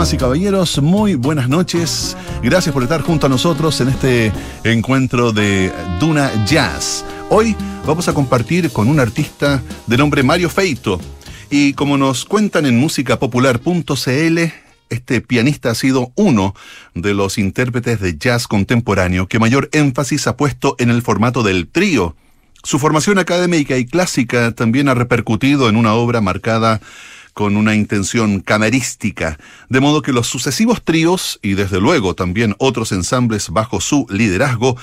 Y caballeros, muy buenas noches. Gracias por estar junto a nosotros en este encuentro de Duna Jazz. Hoy vamos a compartir con un artista de nombre Mario Feito. Y como nos cuentan en musicapopular.cl, este pianista ha sido uno de los intérpretes de jazz contemporáneo que mayor énfasis ha puesto en el formato del trío. Su formación académica y clásica también ha repercutido en una obra marcada con una intención camerística, de modo que los sucesivos tríos, y desde luego también otros ensambles bajo su liderazgo,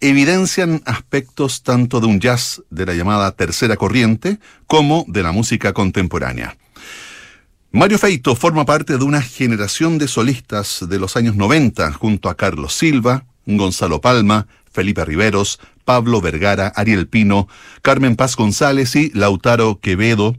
evidencian aspectos tanto de un jazz de la llamada tercera corriente como de la música contemporánea. Mario Feito forma parte de una generación de solistas de los años 90 junto a Carlos Silva, Gonzalo Palma, Felipe Riveros, Pablo Vergara, Ariel Pino, Carmen Paz González y Lautaro Quevedo,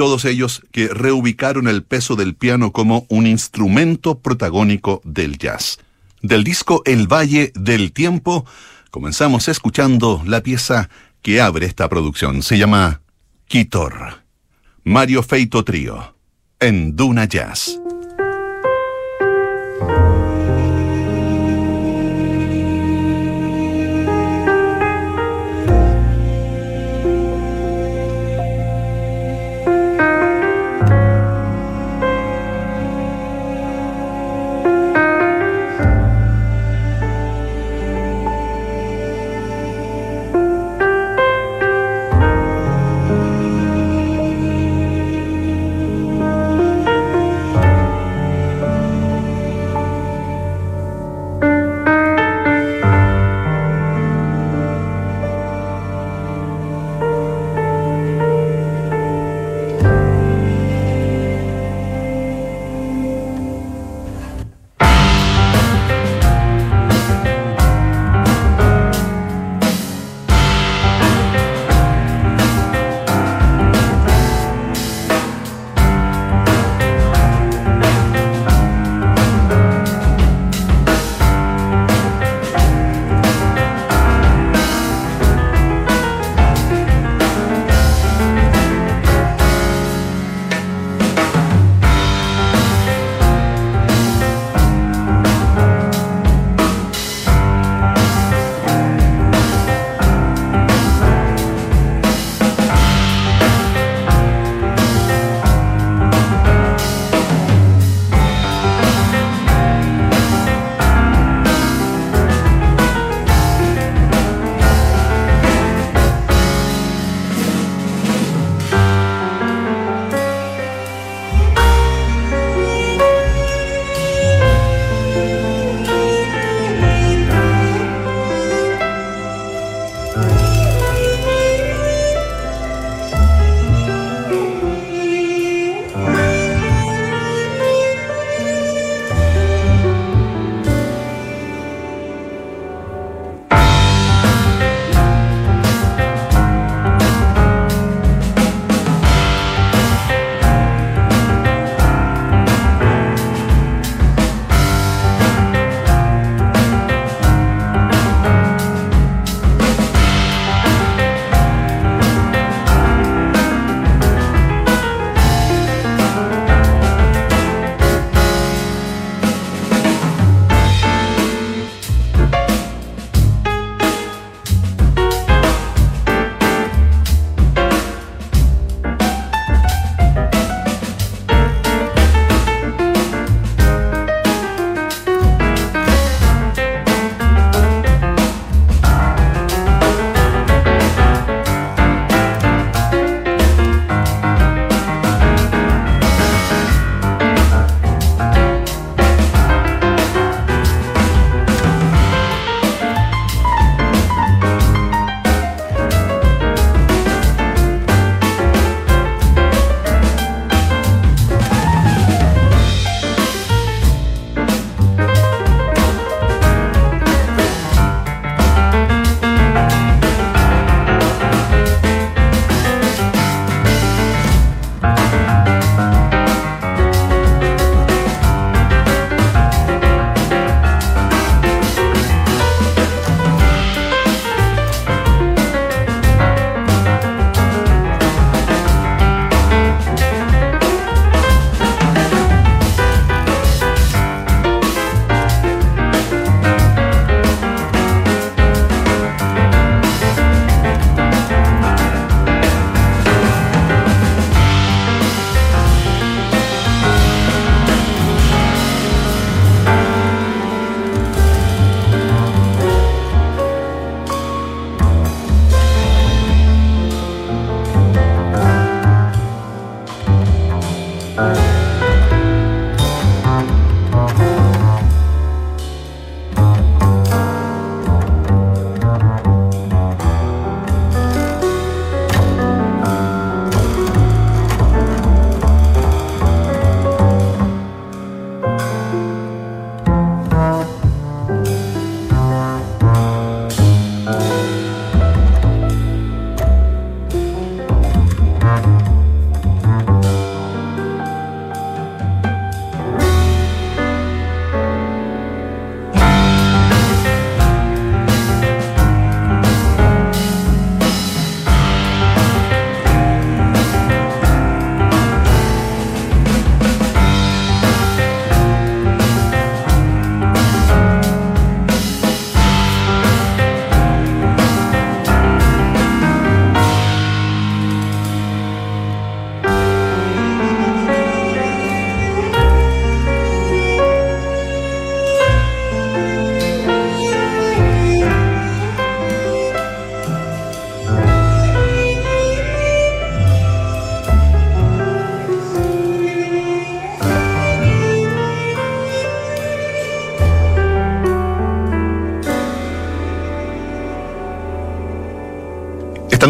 todos ellos que reubicaron el peso del piano como un instrumento protagónico del jazz. Del disco El Valle del Tiempo, comenzamos escuchando la pieza que abre esta producción. Se llama Quitor. Mario Feito Trío, en Duna Jazz.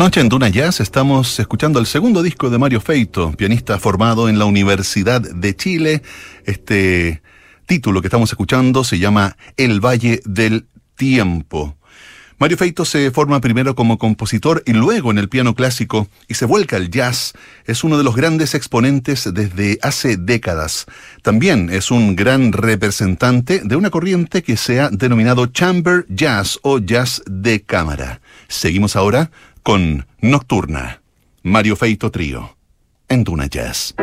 Noche en Duna Jazz estamos escuchando el segundo disco de Mario Feito, pianista formado en la Universidad de Chile. Este título que estamos escuchando se llama El Valle del Tiempo. Mario Feito se forma primero como compositor y luego en el piano clásico y se vuelca al jazz. Es uno de los grandes exponentes desde hace décadas. También es un gran representante de una corriente que se ha denominado chamber jazz o jazz de cámara. Seguimos ahora con Nocturna, Mario Feito Trío, en Duna Jazz.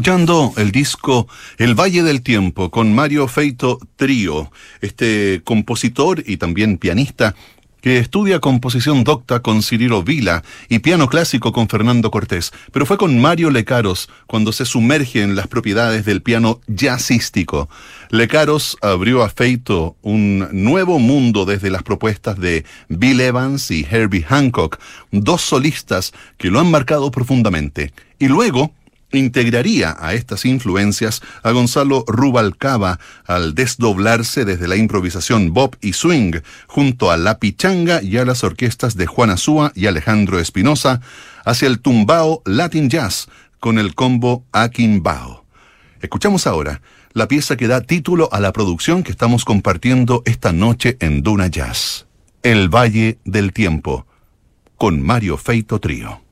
Escuchando el disco El Valle del Tiempo con Mario Feito Trío, este compositor y también pianista que estudia composición docta con Cirilo Vila y piano clásico con Fernando Cortés, pero fue con Mario Lecaros cuando se sumerge en las propiedades del piano jazzístico. Lecaros abrió a Feito un nuevo mundo desde las propuestas de Bill Evans y Herbie Hancock, dos solistas que lo han marcado profundamente. Y luego integraría a estas influencias a Gonzalo Rubalcaba al desdoblarse desde la improvisación bop y swing junto a la pichanga y a las orquestas de Juan Azúa y Alejandro Espinosa hacia el tumbao Latin Jazz con el combo Akinbao. Escuchamos ahora la pieza que da título a la producción que estamos compartiendo esta noche en Duna Jazz. El Valle del Tiempo, con Mario Feito Trío.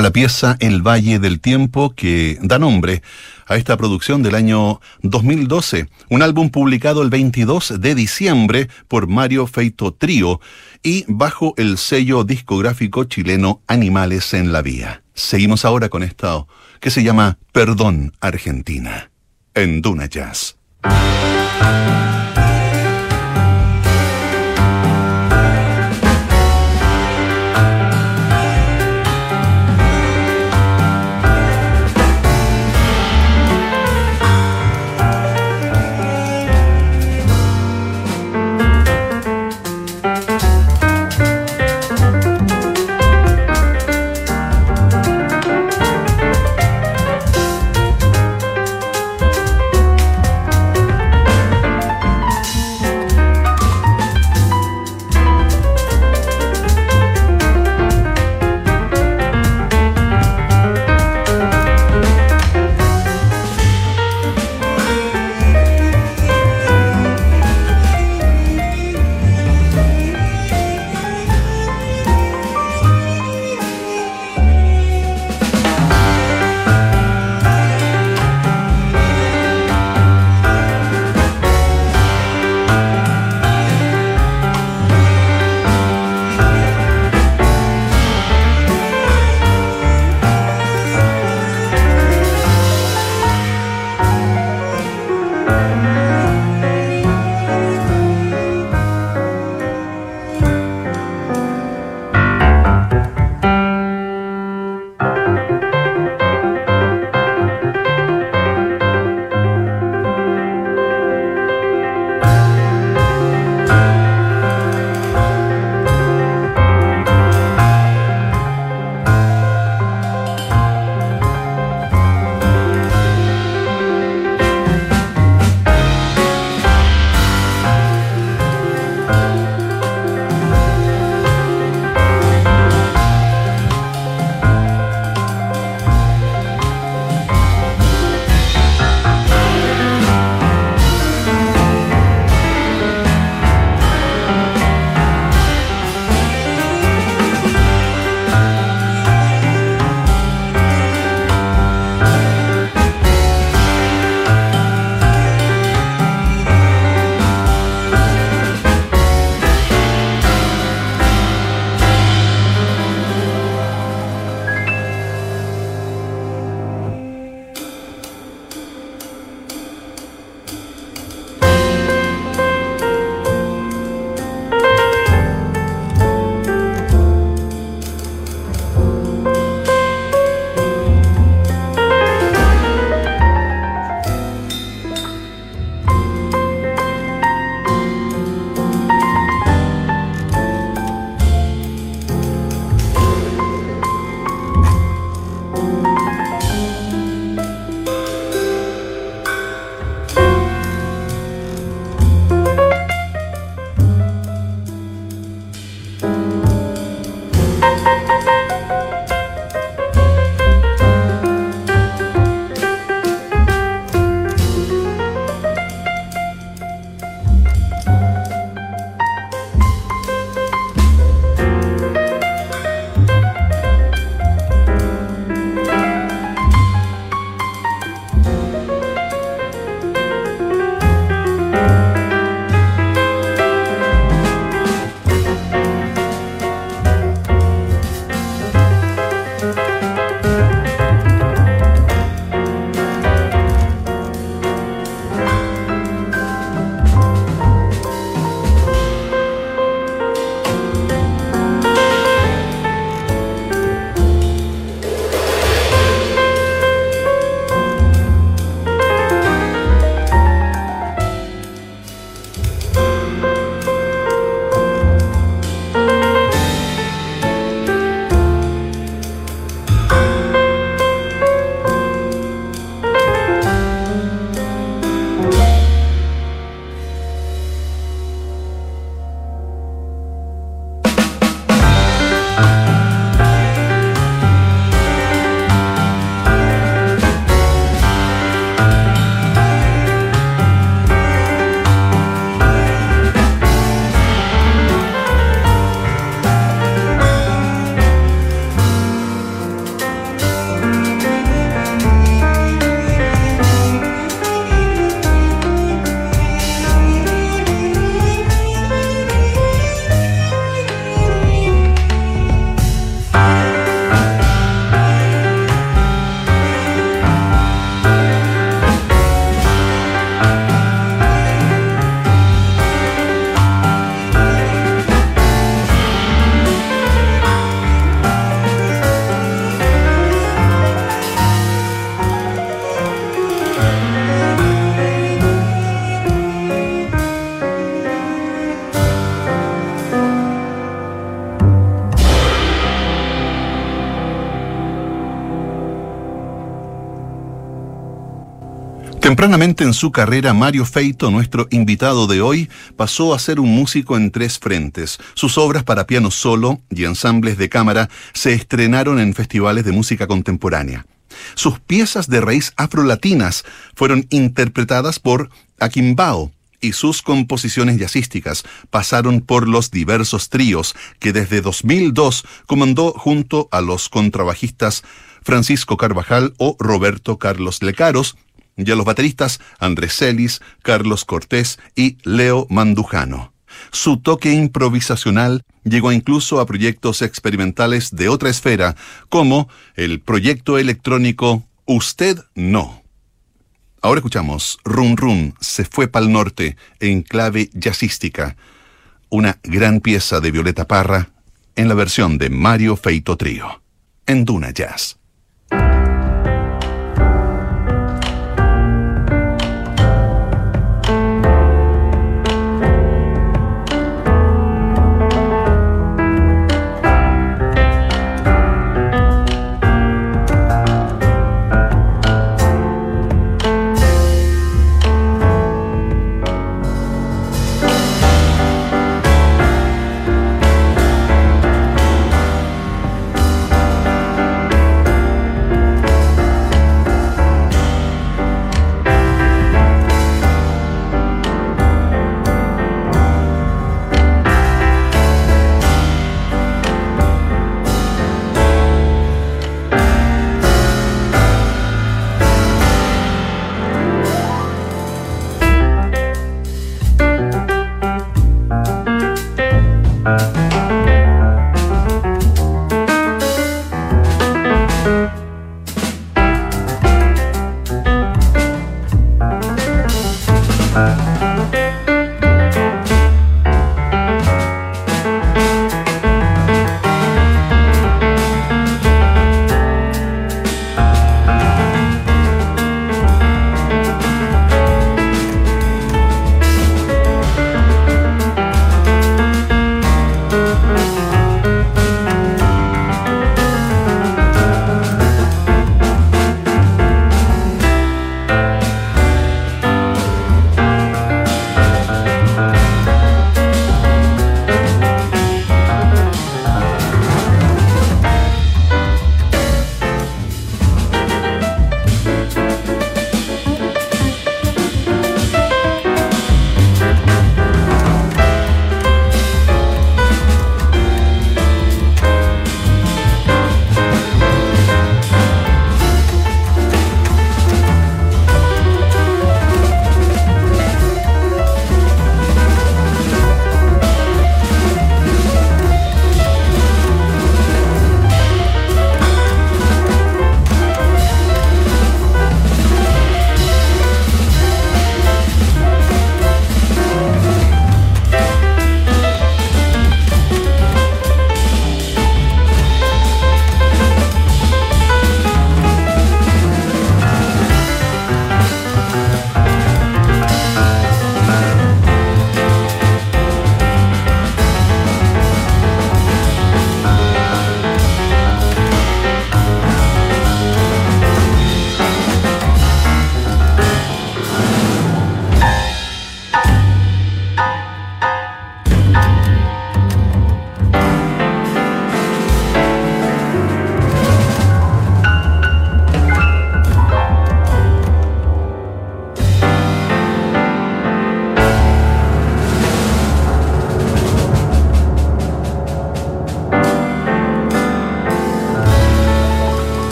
La pieza El Valle del Tiempo que da nombre a esta producción del año 2012, un álbum publicado el 22 de diciembre por Mario Feito Trío y bajo el sello discográfico chileno Animales en la Vía. Seguimos ahora con esto que se llama Perdón Argentina en Duna Jazz. Tempranamente en su carrera, Mario Feito, nuestro invitado de hoy, pasó a ser un músico en tres frentes. Sus obras para piano solo y ensambles de cámara se estrenaron en festivales de música contemporánea. Sus piezas de raíz afrolatinas fueron interpretadas por Aquimbao, y sus composiciones jazzísticas pasaron por los diversos tríos que desde 2002 comandó junto a los contrabajistas Francisco Carvajal o Roberto Carlos Lecaros, y a los bateristas Andrés Celis, Carlos Cortés y Leo Mandujano. Su toque improvisacional llegó incluso a proyectos experimentales de otra esfera, como el proyecto electrónico Usted No. Ahora escuchamos Run Run se fue pa'l norte en clave jazzística, una gran pieza de Violeta Parra en la versión de Mario Feito Trío, en Duna Jazz.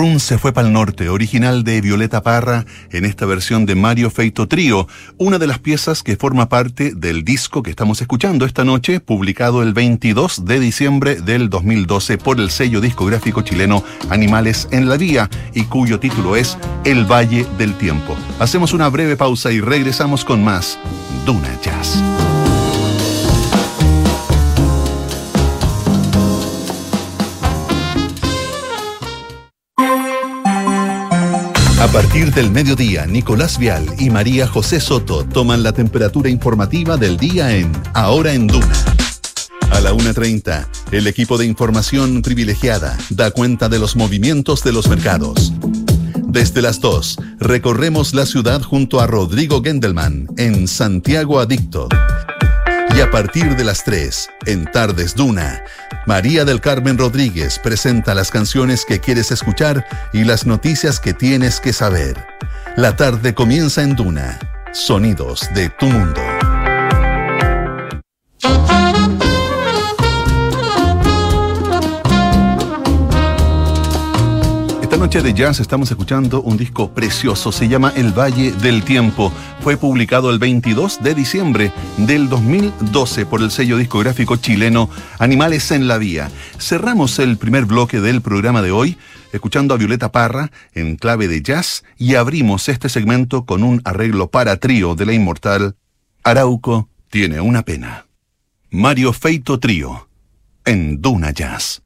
Se fue para el norte, original de Violeta Parra, en esta versión de Mario Feito Trío, una de las piezas que forma parte del disco que estamos escuchando esta noche, publicado el 22 de diciembre del 2012 por el sello discográfico chileno Animales en la Vía y cuyo título es El Valle del Tiempo. Hacemos una breve pausa y regresamos con más Duna Jazz. A partir del mediodía, Nicolás Vial y María José Soto toman la temperatura informativa del día en Ahora en Duna. A la 1.30, el equipo de información privilegiada da cuenta de los movimientos de los mercados. Desde las 2, recorremos la ciudad junto a Rodrigo Gendelman en Santiago Adicto. Y a partir de las 3, en Tardes Duna, María del Carmen Rodríguez presenta las canciones que quieres escuchar y las noticias que tienes que saber. La tarde comienza en Duna. Sonidos de tu mundo. Noche de jazz estamos escuchando un disco precioso, se llama El Valle del Tiempo. Fue publicado el 22 de diciembre del 2012 por el sello discográfico chileno Animales en la Vía. Cerramos el primer bloque del programa de hoy escuchando a Violeta Parra en clave de jazz y abrimos este segmento con un arreglo para trío de la inmortal Arauco tiene una pena. Mario Feito Trío en Duna Jazz.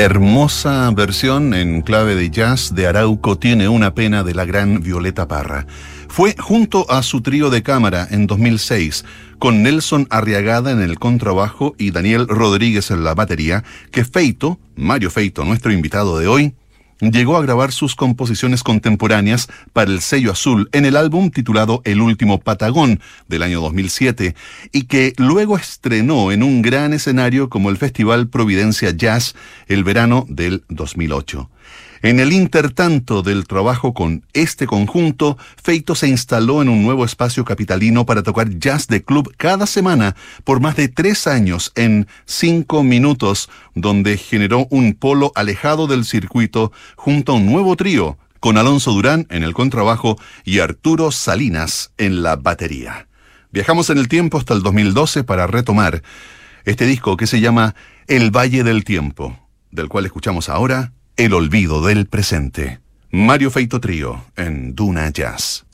Hermosa versión en clave de jazz de Arauco tiene una pena de la gran Violeta Parra. Fue junto a su trío de cámara en 2006, con Nelson Arriagada en el contrabajo y Daniel Rodríguez en la batería, que Feito, Mario Feito, nuestro invitado de hoy, llegó a grabar sus composiciones contemporáneas para el sello azul en el álbum titulado El último Patagón del año 2007 y que luego estrenó en un gran escenario como el Festival Providencia Jazz el verano del 2008. En el intertanto del trabajo con este conjunto, Feito se instaló en un nuevo espacio capitalino para tocar jazz de club cada semana por más de tres años en cinco minutos, donde generó un polo alejado del circuito junto a un nuevo trío, con Alonso Durán en el contrabajo y Arturo Salinas en la batería. Viajamos en el tiempo hasta el 2012 para retomar este disco que se llama El Valle del Tiempo, del cual escuchamos ahora el olvido del presente. Mario Feito Trío en Duna Jazz.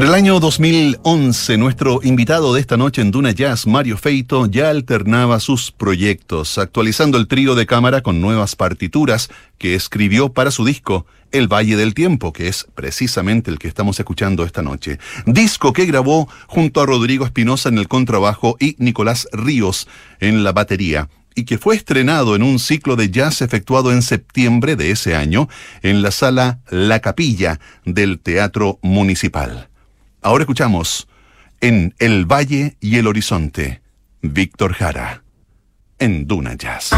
Para el año 2011, nuestro invitado de esta noche en Duna Jazz, Mario Feito, ya alternaba sus proyectos, actualizando el trío de cámara con nuevas partituras que escribió para su disco El Valle del Tiempo, que es precisamente el que estamos escuchando esta noche. Disco que grabó junto a Rodrigo Espinosa en el contrabajo y Nicolás Ríos en la batería y que fue estrenado en un ciclo de jazz efectuado en septiembre de ese año en la sala La Capilla del Teatro Municipal. Ahora escuchamos en El Valle y el Horizonte, Víctor Jara, en Duna Jazz.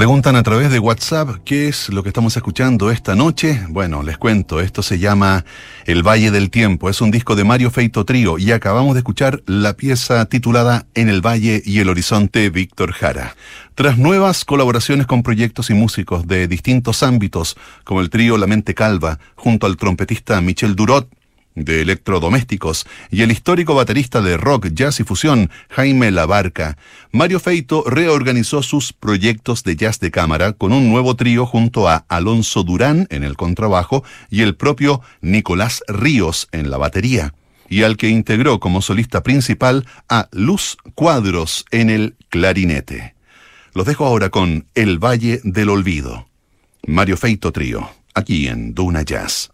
Preguntan a través de WhatsApp qué es lo que estamos escuchando esta noche. Bueno, les cuento, esto se llama El Valle del Tiempo, es un disco de Mario Feito Trío y acabamos de escuchar la pieza titulada En el Valle y el Horizonte Víctor Jara. Tras nuevas colaboraciones con proyectos y músicos de distintos ámbitos, como el trío La Mente Calva, junto al trompetista Michel Durot, de electrodomésticos y el histórico baterista de rock, jazz y fusión, Jaime Labarca, Mario Feito reorganizó sus proyectos de jazz de cámara con un nuevo trío junto a Alonso Durán en el contrabajo y el propio Nicolás Ríos en la batería, y al que integró como solista principal a Luz Cuadros en el clarinete. Los dejo ahora con El Valle del Olvido. Mario Feito Trío, aquí en Duna Jazz.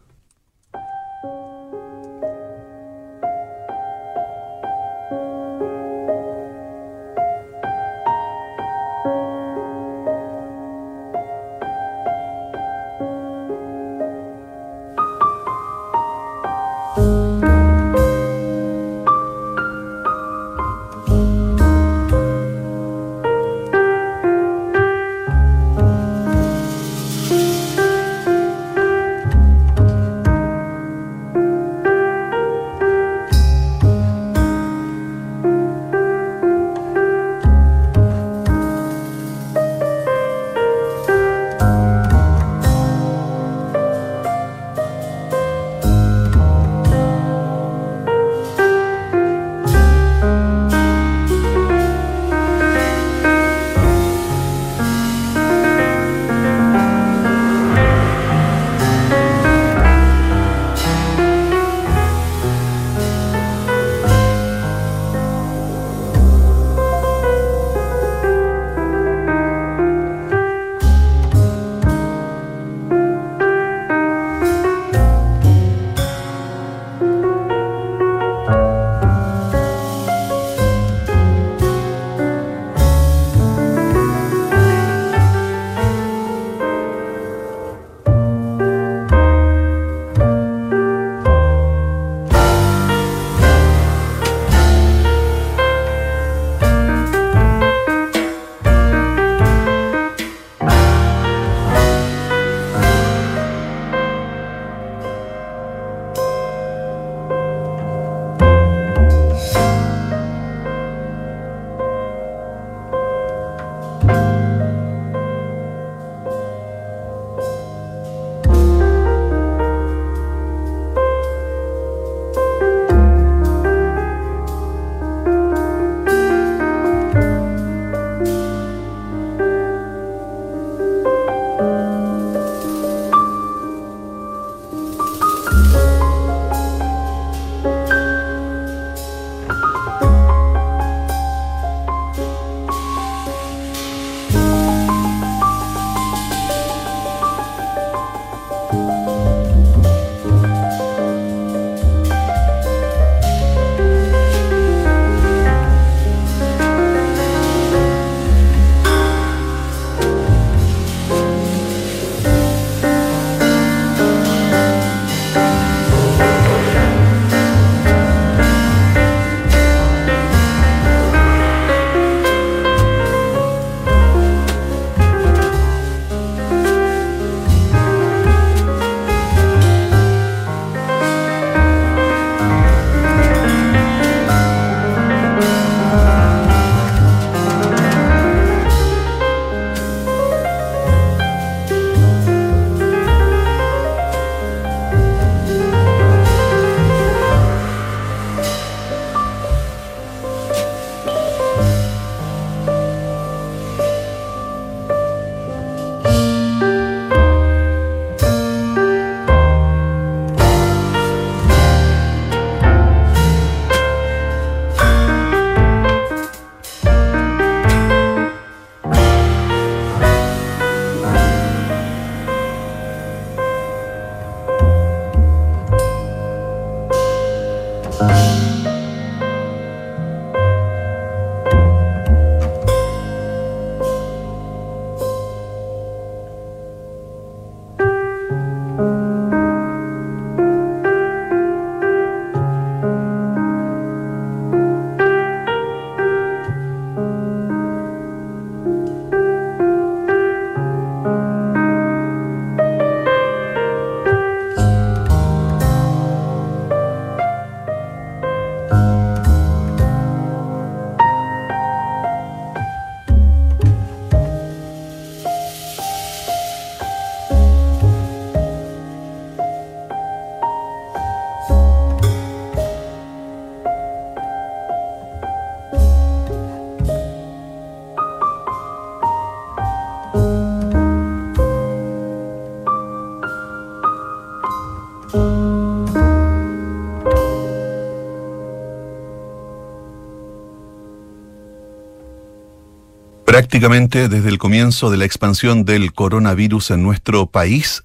Prácticamente desde el comienzo de la expansión del coronavirus en nuestro país,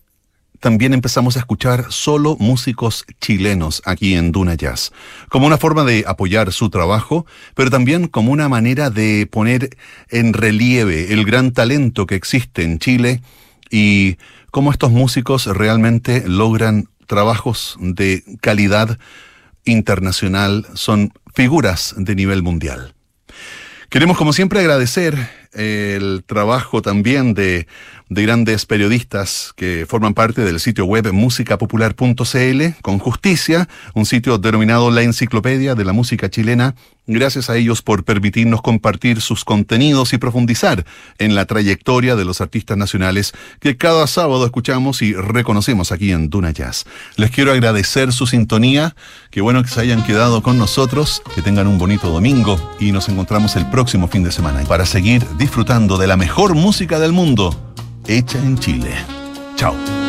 también empezamos a escuchar solo músicos chilenos aquí en Duna Jazz, como una forma de apoyar su trabajo, pero también como una manera de poner en relieve el gran talento que existe en Chile y cómo estos músicos realmente logran trabajos de calidad internacional, son figuras de nivel mundial. Queremos, como siempre, agradecer el trabajo también de, de, grandes periodistas que forman parte del sitio web musicapopular.cl con justicia, un sitio denominado la enciclopedia de la música chilena. Gracias a ellos por permitirnos compartir sus contenidos y profundizar en la trayectoria de los artistas nacionales que cada sábado escuchamos y reconocemos aquí en Duna Jazz. Les quiero agradecer su sintonía, qué bueno que se hayan quedado con nosotros, que tengan un bonito domingo y nos encontramos el próximo fin de semana para seguir disfrutando de la mejor música del mundo, hecha en Chile. Chao.